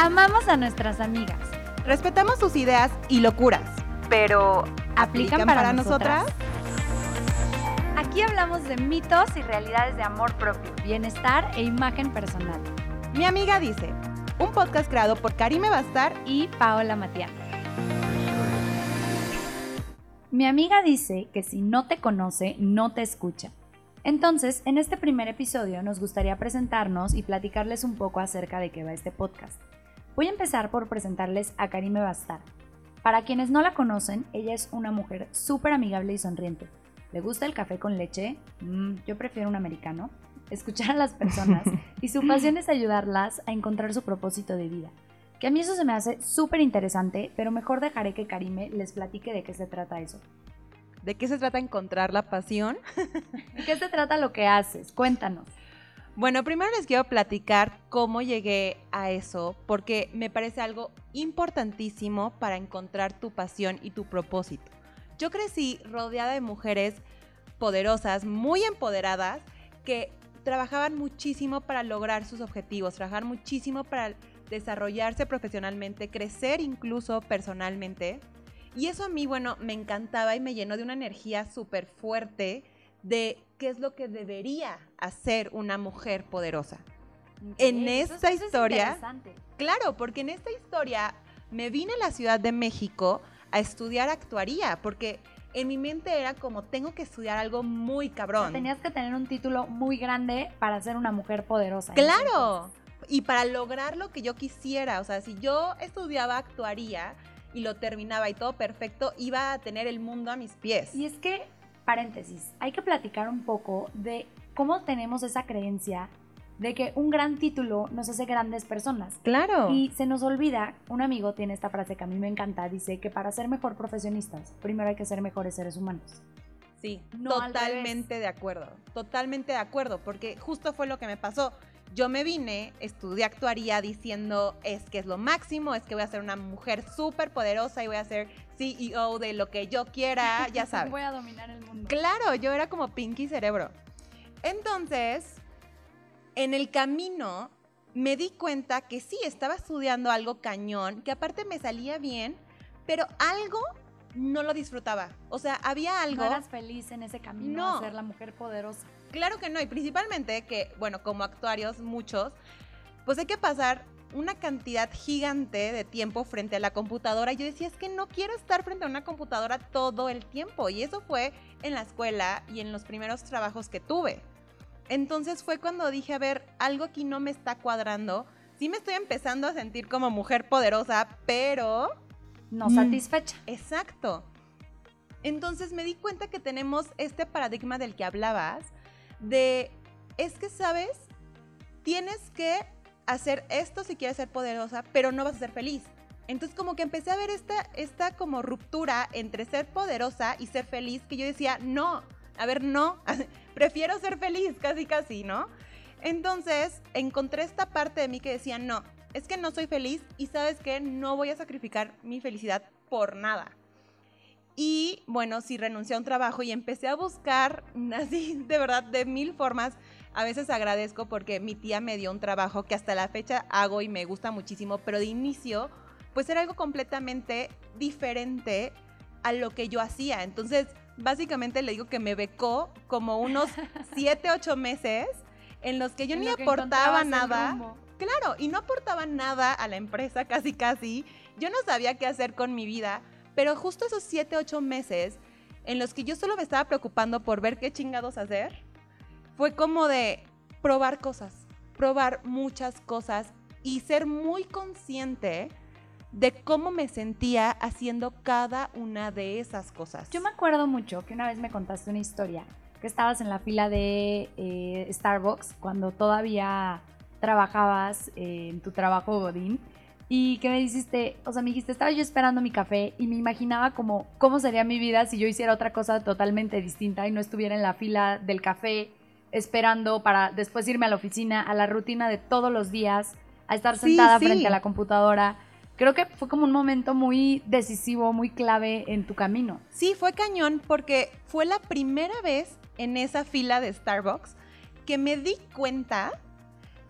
Amamos a nuestras amigas. Respetamos sus ideas y locuras. Pero, ¿aplican, para, nosotras? Aquí hablamos de mitos y realidades de amor propio, bienestar e imagen personal. Mi amiga dice, un podcast creado por Karime Bastar y Paola Matián. Mi amiga dice que si no te conoce, no te escucha. Entonces, en este primer episodio nos gustaría presentarnos y platicarles un poco acerca de qué va este podcast. Voy a empezar por presentarles a Karime Bastar. Para quienes no la conocen, ella es una mujer súper amigable y sonriente. ¿Le gusta el café con leche? Mm, yo prefiero un americano. Escuchar a las personas y su pasión es ayudarlas a encontrar su propósito de vida. Que a mí eso se me hace súper interesante, pero mejor dejaré que Karime les platique de qué se trata eso. ¿De qué se trata encontrar la pasión? ¿De qué se trata lo que haces? Cuéntanos. Bueno, primero les quiero platicar cómo llegué a eso, porque me parece algo importantísimo para encontrar tu pasión y tu propósito. Yo crecí rodeada de mujeres poderosas, muy empoderadas, que trabajaban muchísimo para lograr sus objetivos, trabajar muchísimo para desarrollarse profesionalmente, crecer incluso personalmente. Y eso a mí, bueno, me encantaba y me llenó de una energía súper fuerte de qué es lo que debería hacer una mujer poderosa. en esta historia, claro, porque en esta historia me vine a la Ciudad de México a estudiar actuaría, porque en mi mente era como, tengo que estudiar algo muy cabrón. tenías que tener un título muy grande para ser una mujer poderosa. Claro, y para lograr lo que yo quisiera, o sea, si yo estudiaba actuaría y lo terminaba y todo perfecto, iba a tener el mundo a mis pies. Y es que paréntesis, hay que platicar un poco de cómo tenemos esa creencia de que un gran título nos hace grandes personas. Claro. Y se nos olvida, un amigo tiene esta frase que a mí me encanta, dice que para ser mejor profesionistas, primero hay que ser mejores seres humanos. Sí, totalmente de acuerdo, totalmente de acuerdo, porque justo fue lo que me pasó. Yo me vine, estudié actuaría diciendo es que es lo máximo, es que voy a ser una mujer súper poderosa y voy a ser CEO de lo que yo quiera, ya sabes. voy a dominar el mundo. Claro, yo era como Pinky Cerebro. Entonces, en el camino me di cuenta que sí, estaba estudiando algo cañón, que aparte me salía bien, pero algo no lo disfrutaba. O sea, había algo... No eras feliz en ese camino no. ser la mujer poderosa. Claro que no, y principalmente que, bueno, como actuarios, muchos, pues hay que pasar una cantidad gigante de tiempo frente a la computadora. Yo decía, es que no quiero estar frente a una computadora todo el tiempo. Y eso fue en la escuela y en los primeros trabajos que tuve. Entonces fue cuando dije, a ver, algo aquí no me está cuadrando. Sí me estoy empezando a sentir como mujer poderosa, pero... No satisfecha. Exacto. Entonces me di cuenta que tenemos este paradigma del que hablabas, de, es que, ¿sabes? Tienes que hacer esto si quieres ser poderosa, pero no vas a ser feliz. Entonces como que empecé a ver esta, esta como ruptura entre ser poderosa y ser feliz, que yo decía, no, a ver, no, prefiero ser feliz, casi, casi, ¿no? Entonces encontré esta parte de mí que decía, no, es que no soy feliz y sabes que no voy a sacrificar mi felicidad por nada. Y bueno, sí renuncié a un trabajo y empecé a buscar así, de verdad, de mil formas. A veces agradezco porque mi tía me dio un trabajo que hasta la fecha hago y me gusta muchísimo, pero de inicio, pues era algo completamente diferente a lo que yo hacía. Entonces, básicamente le digo que me becó como unos 7, 8 meses en los que yo ni aportaba nada. Claro, y no aportaba nada a la empresa, casi casi. Yo no sabía qué hacer con mi vida pero justo esos siete, ocho meses en los que yo solo me estaba preocupando por ver qué chingados hacer, fue como de probar cosas, probar muchas cosas y ser muy consciente de cómo me sentía haciendo cada una de esas cosas. Yo me acuerdo mucho que una vez me contaste una historia, que estabas en la fila de eh, Starbucks cuando todavía trabajabas eh, en tu trabajo Godín y que me dijiste, o sea, me dijiste, estaba yo esperando mi café y me imaginaba como cómo sería mi vida si yo hiciera otra cosa totalmente distinta y no estuviera en la fila del café esperando para después irme a la oficina, a la rutina de todos los días, a estar sentada frente a la computadora. Creo que fue como un momento muy decisivo, muy clave en tu camino. Sí, fue cañón porque fue la primera vez en esa fila de Starbucks que me di cuenta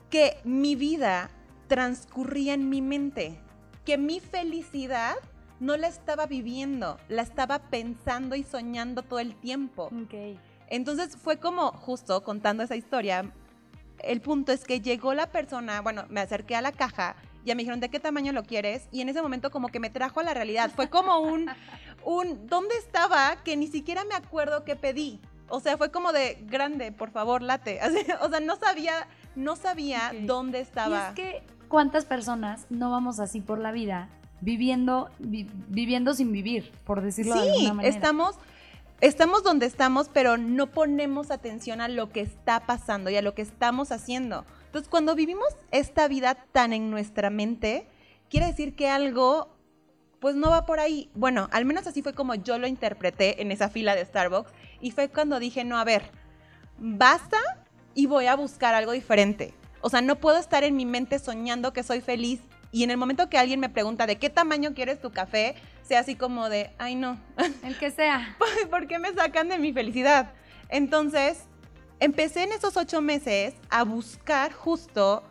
que mi vida transcurría en mi mente, que mi felicidad no la estaba viviendo, la estaba pensando y soñando todo el tiempo. Entonces fue como justo contando esa historia, el punto es que llegó la persona, bueno, me acerqué a la caja, ya me dijeron, ¿de qué tamaño lo quieres? Y en ese momento como que me trajo a la realidad. Fue como un, un, ¿dónde estaba? Que ni siquiera me acuerdo qué pedí. O sea, fue como de, grande, por favor, late. o sea, no sabía, no sabía dónde estaba. Y es que, ¿cuántas personas no vamos así por la vida viviendo, viviendo sin vivir, por decirlo de alguna manera? estamos estamos donde estamos, pero no ponemos atención a lo que está pasando y a lo que estamos haciendo. Entonces, cuando vivimos esta vida tan en nuestra mente, quiere decir que algo, pues no va por ahí. Bueno, al menos así fue como yo lo interpreté en esa fila de Starbucks. Y fue cuando dije, no, a ver, basta y voy a buscar algo diferente. O sea, no puedo estar en mi mente soñando que soy feliz y en el momento que alguien me pregunta de qué tamaño quieres tu café, sea así como de, ay no. El que sea. ¿Por qué me sacan de mi felicidad? Entonces, empecé en esos ocho meses a buscar justo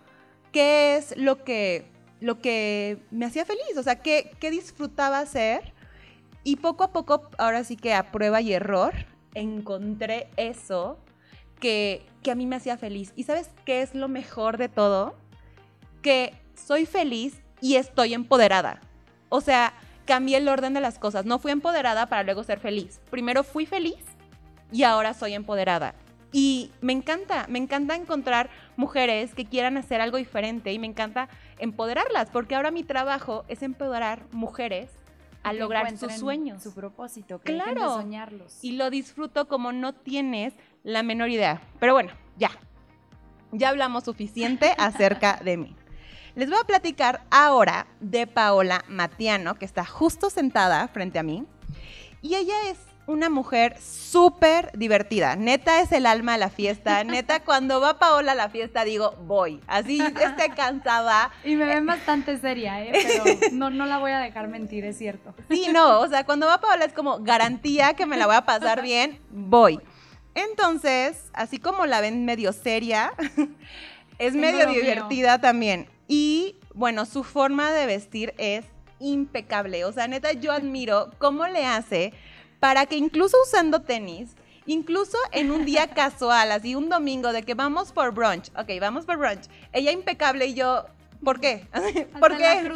qué es lo que, lo que me hacía feliz, o sea, qué, qué disfrutaba hacer. Y poco a poco, ahora sí que a prueba y error, encontré eso que, que a mí me hacía feliz. ¿Y sabes qué es lo mejor de todo? Que soy feliz y estoy empoderada. O sea, cambié el orden de las cosas. No fui empoderada para luego ser feliz. Primero fui feliz y ahora soy empoderada. Y me encanta, me encanta encontrar mujeres que quieran hacer algo diferente y me encanta empoderarlas, porque ahora mi trabajo es empoderar mujeres a lograr sus sueños. Su propósito, que claro. soñarlos. Y lo disfruto como no tienes la menor idea. Pero bueno, ya. Ya hablamos suficiente acerca de mí. Les voy a platicar ahora de Paola Matiano, que está justo sentada frente a mí. Y ella es una mujer súper divertida. Neta es el alma de la fiesta. Neta, cuando va Paola a la fiesta digo, voy. Así esté cansada. Y me ven bastante seria, ¿eh? Pero no, no la voy a dejar mentir, es cierto. Sí, no. O sea, cuando va Paola es como garantía que me la voy a pasar bien, voy. Entonces, así como la ven medio seria, es medio divertida también. Y bueno, su forma de vestir es impecable. O sea, neta, yo admiro cómo le hace para que incluso usando tenis, incluso en un día casual, así un domingo de que vamos por brunch, ok, vamos por brunch, ella impecable y yo, ¿por qué? ¿Por qué?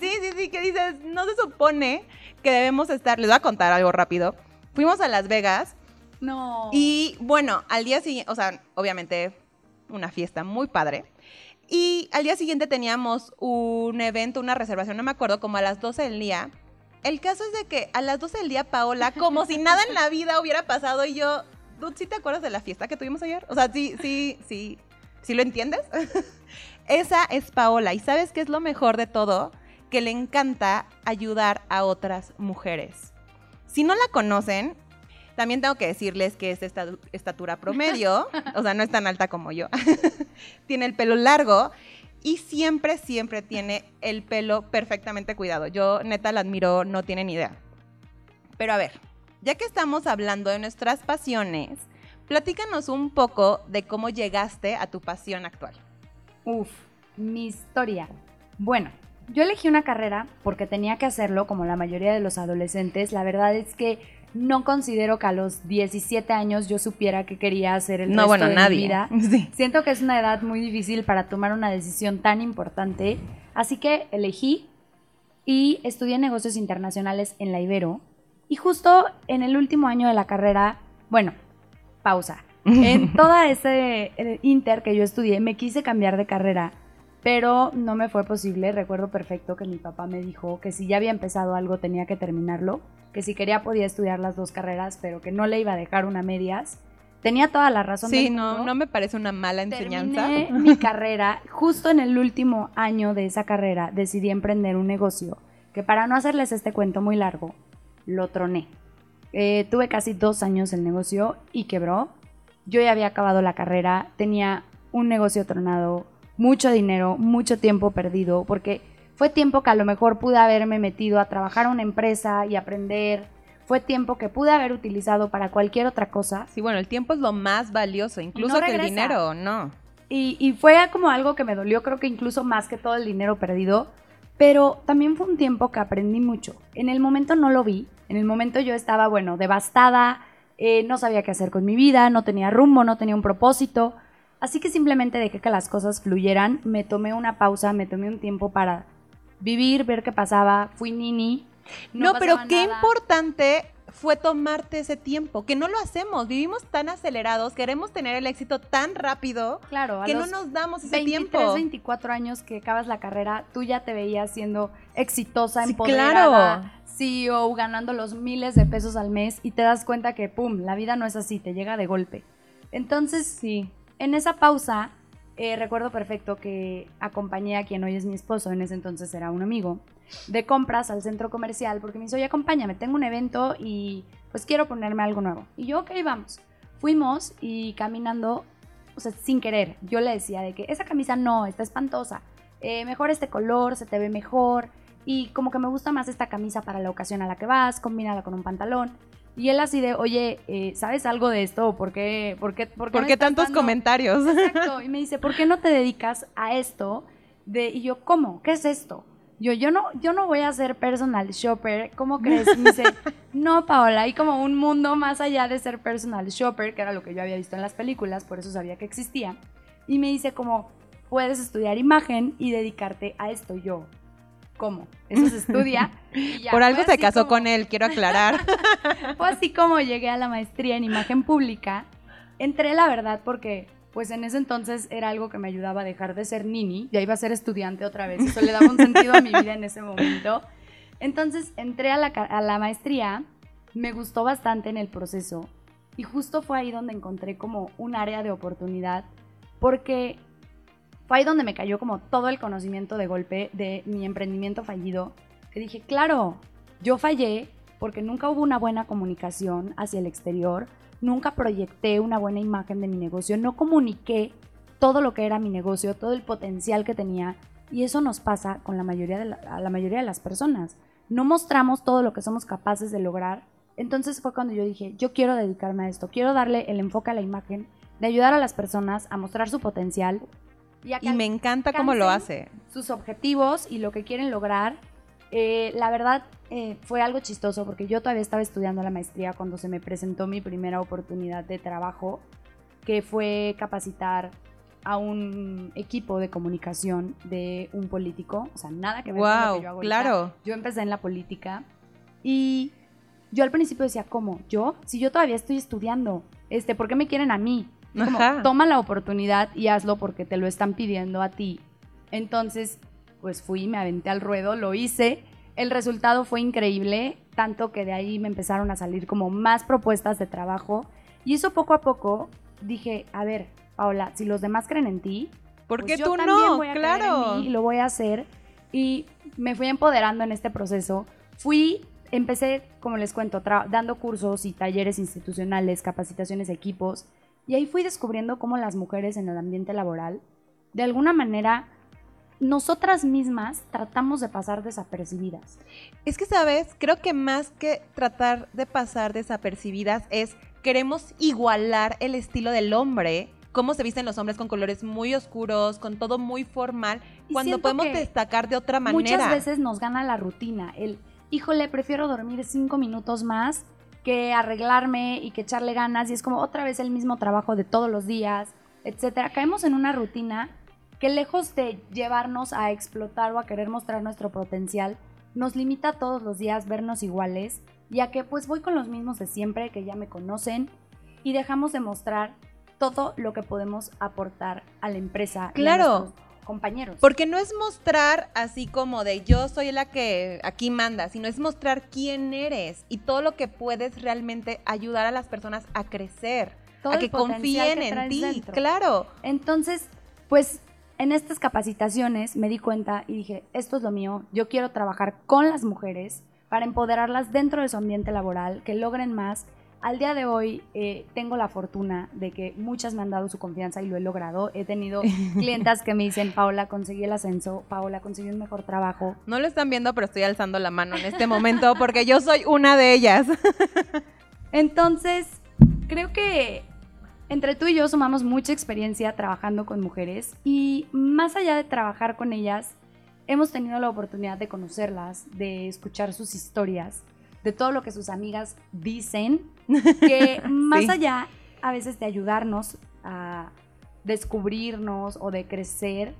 Sí, sí, sí, que dices, no se supone que debemos estar, les voy a contar algo rápido. Fuimos a Las Vegas. No. Y bueno, al día siguiente, o sea, obviamente una fiesta muy padre. Y al día siguiente teníamos un evento, una reservación, no me acuerdo, como a las 12 del día. El caso es de que a las 12 del día, Paola, como si nada en la vida hubiera pasado, y yo, ¿tú sí te acuerdas de la fiesta que tuvimos ayer? O sea, sí, sí, sí, ¿sí lo entiendes? Esa es Paola. ¿Y sabes qué es lo mejor de todo? Que le encanta ayudar a otras mujeres. Si no la conocen, también tengo que decirles que es esta estatura promedio, o sea, no es tan alta como yo. tiene el pelo largo y siempre, siempre tiene el pelo perfectamente cuidado. Yo neta la admiro, no tiene ni idea. Pero a ver, ya que estamos hablando de nuestras pasiones, platícanos un poco de cómo llegaste a tu pasión actual. Uf, mi historia. Bueno, yo elegí una carrera porque tenía que hacerlo como la mayoría de los adolescentes. La verdad es que no considero que a los 17 años yo supiera que quería hacer el resto de mi vida. Siento que es una edad muy difícil para tomar una decisión tan importante, así que elegí y estudié negocios internacionales en la Ibero. Y justo en el último año de la carrera, bueno, pausa. En toda ese eh, inter que yo estudié, me quise cambiar de carrera, pero no me fue posible. Recuerdo perfecto que mi papá me dijo que si ya había empezado algo tenía que terminarlo que si quería podía estudiar las dos carreras, pero que no le iba a dejar una medias. Tenía toda la razón. Sí, no, no me parece una mala enseñanza. Terminé mi carrera, justo en el último año de esa carrera decidí emprender un negocio que para no hacerles este cuento muy largo, lo troné. Eh, tuve casi dos años el negocio y quebró. Yo ya había acabado la carrera, tenía un negocio tronado, mucho dinero, mucho tiempo perdido, porque fue tiempo que a lo mejor pude haberme metido a trabajar en una empresa y aprender. Fue tiempo que pude haber utilizado para cualquier otra cosa. Sí, bueno, el tiempo es lo más valioso, incluso que el dinero, ¿no? Y, y fue como algo que me dolió, creo que incluso más que todo el dinero perdido. Pero también fue un tiempo que aprendí mucho. En el momento no lo vi. En el momento yo estaba, bueno, devastada, eh, no sabía qué hacer con mi vida, no tenía rumbo, no tenía un propósito. Así que simplemente dejé que las cosas fluyeran, me tomé una pausa, me tomé un tiempo para vivir, ver qué pasaba, fui nini. No, No, pero qué nada. importante fue tomarte ese tiempo, que no lo hacemos, vivimos tan acelerados, queremos tener el éxito tan rápido Claro, que no nos damos ese 23, tiempo. 24 años que acabas la carrera, tú ya te veías siendo exitosa, Sí, empoderada, claro. CEO, ganando los miles de pesos al mes y te das cuenta que, pum, la vida no es así, te llega de golpe. Entonces, Sí. En esa pausa, eh, recuerdo perfecto que acompañé a quien hoy es mi esposo, en ese entonces era un amigo, de compras al centro comercial porque me dice, oye, acompáñame, tengo un evento y pues quiero ponerme algo nuevo. Y yo, ok, vamos. Fuimos y caminando, o sea, sin querer, yo le decía de que esa camisa no, está espantosa, eh, mejor este color, se te ve mejor y como que me gusta más esta camisa para la ocasión a la que vas, combínala con un pantalón. Y él así de, oye, eh, ¿sabes algo de esto? ¿Por qué, por qué, por qué ¿Por qué tantos dando- comentarios? Exacto. Y me dice, ¿por qué no te dedicas a esto? De, y yo, ¿cómo? ¿Qué es esto? Yo, yo no, yo no voy a ser personal shopper. ¿Cómo crees? Y me dice, no, Paola, hay como un mundo más allá de ser personal shopper, que era lo que yo había visto en las películas, por eso sabía que existía. Y me dice como, puedes estudiar imagen y dedicarte a esto. Yo, ¿cómo? Eso se estudia. Y ya, Por algo se casó como- con él, quiero aclarar. fue así como llegué a la maestría en imagen pública. Entré, la verdad, porque pues en ese entonces era algo que me ayudaba a dejar de ser nini, ya iba a ser estudiante otra vez, eso le daba un sentido a mi vida en ese momento. Entonces entré a la, a la maestría, me gustó bastante en el proceso y justo fue ahí donde encontré como un área de oportunidad, porque fue ahí donde me cayó como todo el conocimiento de golpe de mi emprendimiento fallido, que dije, claro, yo fallé porque nunca hubo una buena comunicación hacia el exterior, nunca proyecté una buena imagen de mi negocio, no comuniqué todo lo que era mi negocio, todo el potencial que tenía, y eso nos pasa con la mayoría de la, a la mayoría de las personas. No mostramos todo lo que somos capaces de lograr. Entonces fue cuando yo dije, yo quiero dedicarme a esto, quiero darle el enfoque a la imagen, de ayudar a las personas a mostrar su potencial y me encanta cómo lo hace. sus objetivos y lo que quieren lograr. Eh, la verdad eh, fue algo chistoso porque yo todavía estaba estudiando la maestría cuando se me presentó mi primera oportunidad de trabajo, que fue capacitar a un equipo de comunicación de un político, o sea, nada que ver con lo que yo hago ahorita. claro. Yo empecé en la política y yo al principio decía, ¿cómo? ¿Yo? Si yo todavía estoy estudiando, este, ¿por qué me quieren a mí? Como, toma la oportunidad y hazlo porque te lo están pidiendo a ti. Entonces, pues fui, me aventé al ruedo, lo hice. El resultado fue increíble, tanto que de ahí me empezaron a salir como más propuestas de trabajo. Y eso poco a poco dije, a ver, Paola, si los demás creen en ti, ¿Por pues qué yo tú también no? voy a creer en Claro. mí y lo voy a hacer. Y me fui empoderando en este proceso. Fui, empecé, como les cuento, dando cursos y talleres institucionales, capacitaciones equipos. Y ahí fui descubriendo cómo las mujeres en el ambiente laboral, de alguna manera, nosotras mismas tratamos de pasar desapercibidas. Es que, ¿sabes? Creo que más que tratar de pasar desapercibidas es queremos igualar el estilo del hombre, cómo se visten los hombres con colores muy oscuros, con todo muy formal, Y cuando podemos destacar de otra manera. Muchas veces nos gana la rutina, el, híjole, prefiero dormir cinco minutos más que arreglarme y que echarle ganas y es como otra vez el mismo trabajo de todos los días, etcétera. Caemos en una rutina que lejos de llevarnos a explotar o a querer mostrar nuestro potencial, nos limita todos los días vernos iguales, ya que pues voy con los mismos de siempre que ya me conocen y dejamos de mostrar todo lo que podemos aportar a la empresa y a Claro. nuestros compañeros. Porque no es mostrar así como de yo soy la que aquí manda, sino es mostrar quién eres y todo lo que puedes realmente ayudar a las personas a crecer, Todo a que confíen que en ti. dentro. Claro. Entonces, pues en estas capacitaciones me di cuenta y dije, esto es lo mío, yo quiero trabajar con las mujeres para empoderarlas dentro de su ambiente laboral, que logren más. Al día de hoy eh, tengo la fortuna de que muchas me han dado su confianza y lo he logrado. He tenido clientas que me dicen, Paola, conseguí el ascenso, Paola, conseguí un mejor trabajo. No lo están viendo, pero estoy alzando la mano en este momento porque yo soy una de ellas. Entonces, creo que Entre tú y yo sumamos mucha experiencia trabajando con mujeres y más allá de trabajar con ellas, hemos tenido la oportunidad de conocerlas, de escuchar sus historias, de todo lo que sus amigas dicen, que más allá a veces de ayudarnos a descubrirnos o de crecer,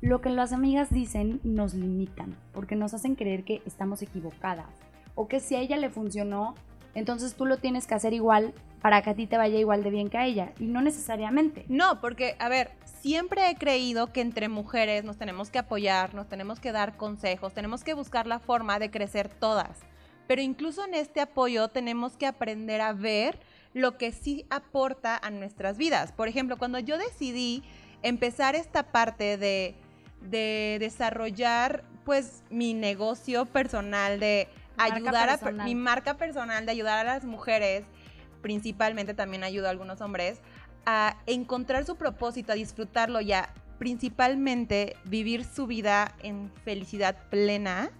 lo que las amigas dicen nos limitan, porque nos hacen creer que estamos equivocadas o que si a ella le funcionó, entonces tú lo tienes que hacer igual para que a ti te vaya igual de bien que a ella. Y no necesariamente. No, porque, a ver, siempre he creído que entre mujeres nos tenemos que apoyar, nos tenemos que dar consejos, tenemos que buscar la forma de crecer todas. Pero incluso en este apoyo tenemos que aprender a ver lo que sí aporta a nuestras vidas. Por ejemplo, cuando yo decidí empezar esta parte de, de desarrollar pues mi negocio personal, de ayudar a mi marca personal, de ayudar a las mujeres, principalmente también ayudo a algunos hombres, a encontrar su propósito, a disfrutarlo y a principalmente vivir su vida en felicidad plena,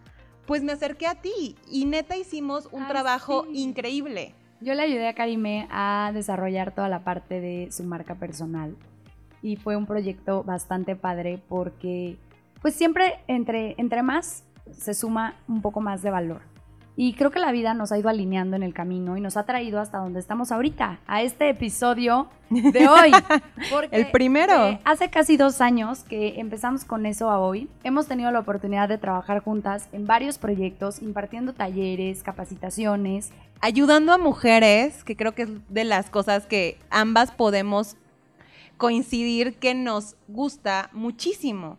pues me acerqué a ti y neta hicimos un trabajo increíble. Yo le ayudé a Karime a desarrollar toda la parte de su marca personal y fue un proyecto bastante padre porque pues siempre entre, entre más se suma un poco más de valor. Y creo que la vida nos ha ido alineando en el camino y nos ha traído hasta donde estamos ahorita, a este episodio de hoy. el primero. hace casi dos años que empezamos con eso a hoy, hemos tenido la oportunidad de trabajar juntas en varios proyectos, impartiendo talleres, capacitaciones. Ayudando a mujeres, que creo que es de las cosas que ambas podemos coincidir que nos gusta muchísimo.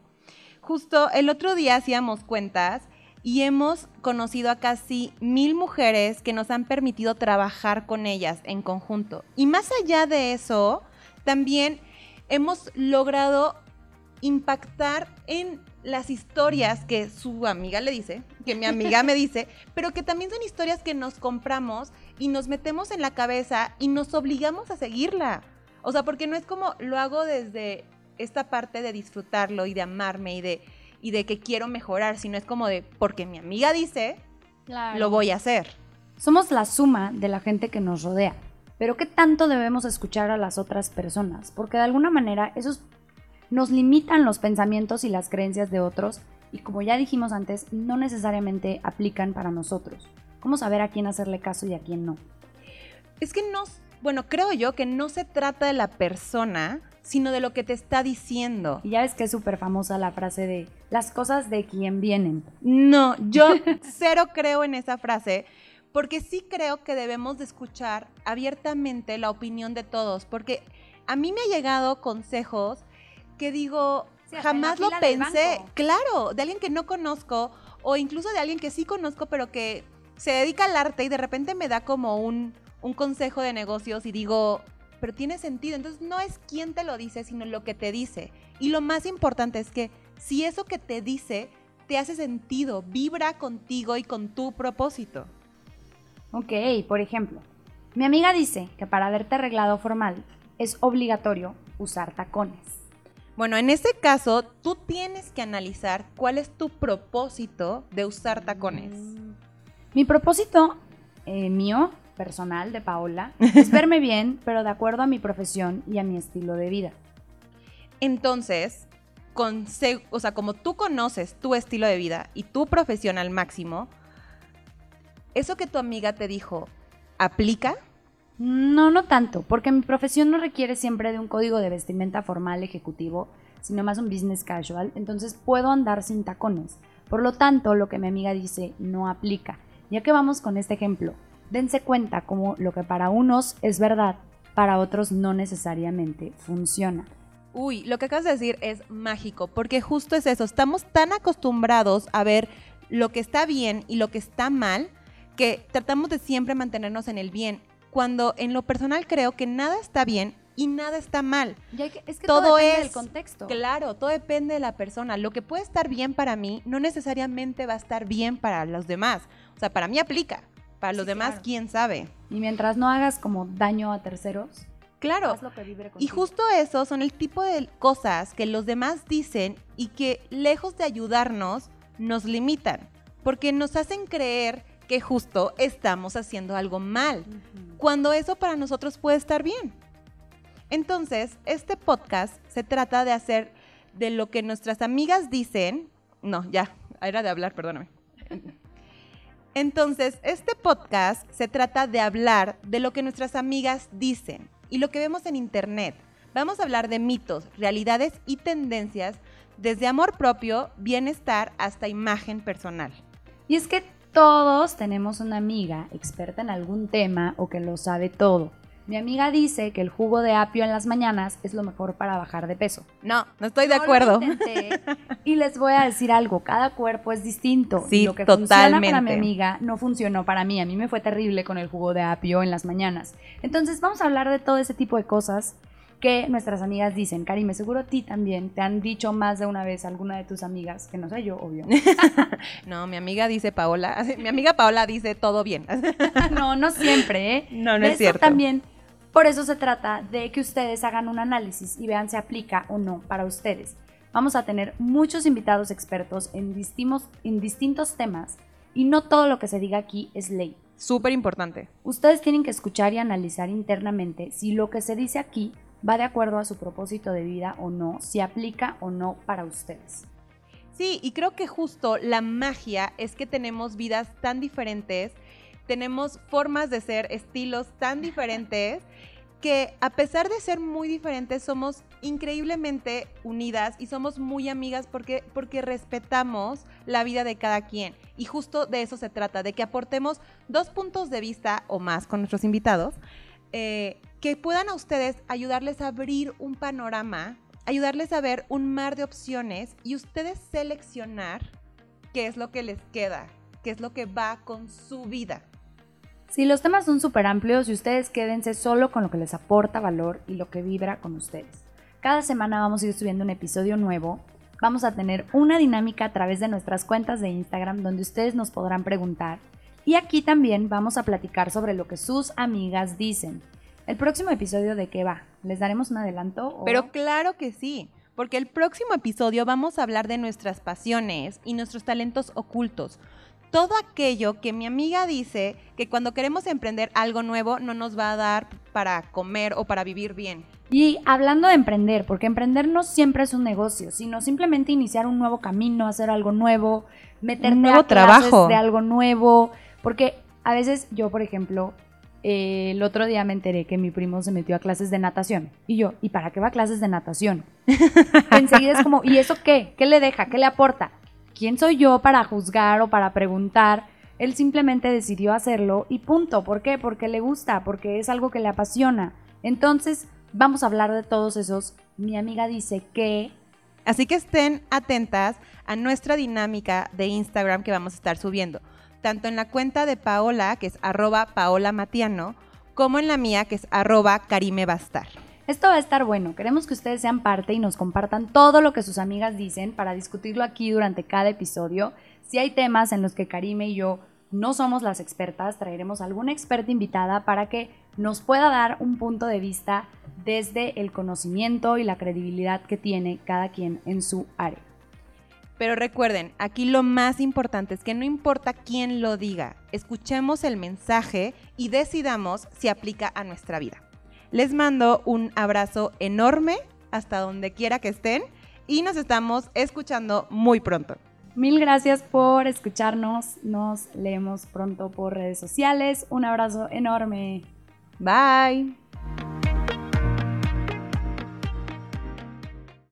Justo el otro día hacíamos cuentas y hemos conocido a casi mil mujeres que nos han permitido trabajar con ellas en conjunto. Y más allá de eso, también hemos logrado impactar en las historias que su amiga le dice, que mi amiga me dice, pero que también son historias que nos compramos y nos metemos en la cabeza y nos obligamos a seguirla. O sea, porque no es como lo hago desde esta parte de disfrutarlo y de amarme y de y de que quiero mejorar, sino es como de, porque mi amiga dice, lo voy a hacer. Somos la suma de la gente que nos rodea, pero ¿qué tanto debemos escuchar a las otras personas? Porque de alguna manera esos nos limitan los pensamientos y las creencias de otros y como ya dijimos antes, no necesariamente aplican para nosotros. ¿Cómo saber a quién hacerle caso y a quién no? Es que no, bueno, creo yo que no se trata de la persona, sino de lo que te está diciendo. Y ya ves que es súper famosa la frase de las cosas de quien vienen. No, yo cero creo en esa frase, porque sí creo que debemos de escuchar abiertamente la opinión de todos, porque a mí me ha llegado consejos que digo, jamás lo pensé, claro, de alguien que no conozco o incluso de alguien que sí conozco, pero que se dedica al arte y de repente me da como un, un consejo de negocios y digo, pero tiene sentido. Entonces no es quién te lo dice, sino lo que te dice. Y lo más importante es que si eso que te dice te hace sentido, vibra contigo y con tu propósito. Ok, por ejemplo, mi amiga dice que para verte arreglado formal es obligatorio usar tacones. Bueno, en ese caso, tú tienes que analizar cuál es tu propósito de usar tacones. Mi propósito eh, mío personal de Paola es verme bien, pero de acuerdo a mi profesión y a mi estilo de vida. Entonces, con, o sea, como tú conoces tu estilo de vida y tu profesión al máximo, ¿eso que tu amiga te dijo aplica? No, no tanto, porque mi profesión no requiere siempre de un código de vestimenta formal ejecutivo, sino más un business casual, entonces puedo andar sin tacones. Por lo tanto, lo que mi amiga dice no aplica. Ya que vamos con este ejemplo, dense cuenta como lo que para unos es verdad, para otros no necesariamente funciona. Uy, lo que acabas de decir es mágico, porque justo es eso, estamos tan acostumbrados a ver lo que está bien y lo que está mal, que tratamos de siempre mantenernos en el bien, cuando en lo personal creo que nada está bien y nada está mal. es que todo, depende del contexto. Claro, todo depende de la persona. Lo que puede estar bien para mí no necesariamente va a estar bien para los demás. O sea, para mí aplica, para los demás, quién sabe. Y mientras no hagas como daño a terceros. Claro. Lo que y justo eso son el tipo de cosas que los demás dicen y que lejos de ayudarnos, nos limitan. Porque nos hacen creer que justo estamos haciendo algo mal. Cuando eso para nosotros puede estar bien. Entonces, este podcast se trata de hacer de lo que nuestras amigas dicen. No, ya, era de hablar, perdóname. Entonces, este podcast se trata de hablar de lo que nuestras amigas dicen y lo que vemos en Internet. Vamos a hablar de mitos, realidades y tendencias desde amor propio, bienestar hasta imagen personal. Y es que todos tenemos una amiga experta en algún tema o que lo sabe todo. Mi amiga dice que el jugo de apio en las mañanas es lo mejor para bajar de peso. No, no estoy de acuerdo. y les voy a decir algo, cada cuerpo es distinto. Sí, lo que totalmente. funciona para mi amiga no funcionó para mí. A mí me fue terrible con el jugo de apio en las mañanas. Entonces vamos a hablar de todo ese tipo de cosas que nuestras amigas dicen. Cari, me seguro a ti también te han dicho más de una vez alguna de tus amigas, que no sé yo, obvio. no, mi amiga dice Paola, mi amiga Paola dice todo bien. no, no siempre, ¿eh? No, no es cierto. también por eso se trata de que ustedes hagan un análisis y vean si aplica o no para ustedes. Vamos a tener muchos invitados expertos en, distintos, en distintos temas y no todo lo que se diga aquí es ley. Súper importante. Ustedes tienen que escuchar y analizar internamente si lo que se dice aquí va de acuerdo a su propósito de vida o no, si aplica o no para ustedes. Sí, y creo que justo la magia es que tenemos vidas tan diferentes tenemos formas de ser, estilos tan diferentes que a pesar de ser muy diferentes somos increíblemente unidas y somos muy amigas porque, porque respetamos la vida de cada quien. Y justo de eso se trata, de que aportemos dos puntos de vista o más con nuestros invitados, eh, que puedan a ustedes ayudarles a abrir un panorama, ayudarles a ver un mar de opciones y ustedes seleccionar qué es lo que les queda, qué es lo que va con su vida. Si los temas son súper amplios y ustedes quédense solo con lo que les aporta valor y lo que vibra con ustedes. Cada semana vamos a ir subiendo un episodio nuevo. Vamos a tener una dinámica a través de nuestras cuentas de Instagram donde ustedes nos podrán preguntar. Y aquí también vamos a platicar sobre lo que sus amigas dicen. El próximo episodio de qué va? ¿Les daremos un adelanto? Pero claro que sí, porque el próximo episodio vamos a hablar de nuestras pasiones y nuestros talentos ocultos todo aquello que mi amiga dice que cuando queremos emprender algo nuevo no nos va a dar para comer o para vivir bien. Y hablando de emprender, porque emprender no siempre es un negocio, sino simplemente iniciar un nuevo camino, hacer algo nuevo, meterte nuevo a trabajo. de algo nuevo, porque a veces yo, por ejemplo, eh, el otro día me enteré que mi primo se metió a clases de natación. Y yo, ¿y para qué va a clases de natación? Enseguida es como, ¿y eso qué? ¿Qué le deja? ¿Qué le aporta? ¿Quién soy yo para juzgar o para preguntar? Él simplemente decidió hacerlo y punto. ¿Por qué? Porque le gusta, porque es algo que le apasiona. Entonces, vamos a hablar de todos esos. Mi amiga dice que... Así que estén atentas a nuestra dinámica de Instagram que vamos a estar subiendo, tanto en la cuenta de Paola, que es arroba Paola Matiano, como en la mía, que es arroba Karime Bastar. Esto va a estar bueno. Queremos que ustedes sean parte y nos compartan todo lo que sus amigas dicen para discutirlo aquí durante cada episodio. Si hay temas en los que Karime y yo no somos las expertas, traeremos alguna experta invitada para que nos pueda dar un punto de vista desde el conocimiento y la credibilidad que tiene cada quien en su área. Pero recuerden, aquí lo más importante es que no importa quién lo diga, escuchemos el mensaje y decidamos si aplica a nuestra vida. Les mando un abrazo enorme hasta donde quiera que estén y nos estamos escuchando muy pronto. Mil gracias por escucharnos. Nos leemos pronto por redes sociales. Un abrazo enorme. Bye.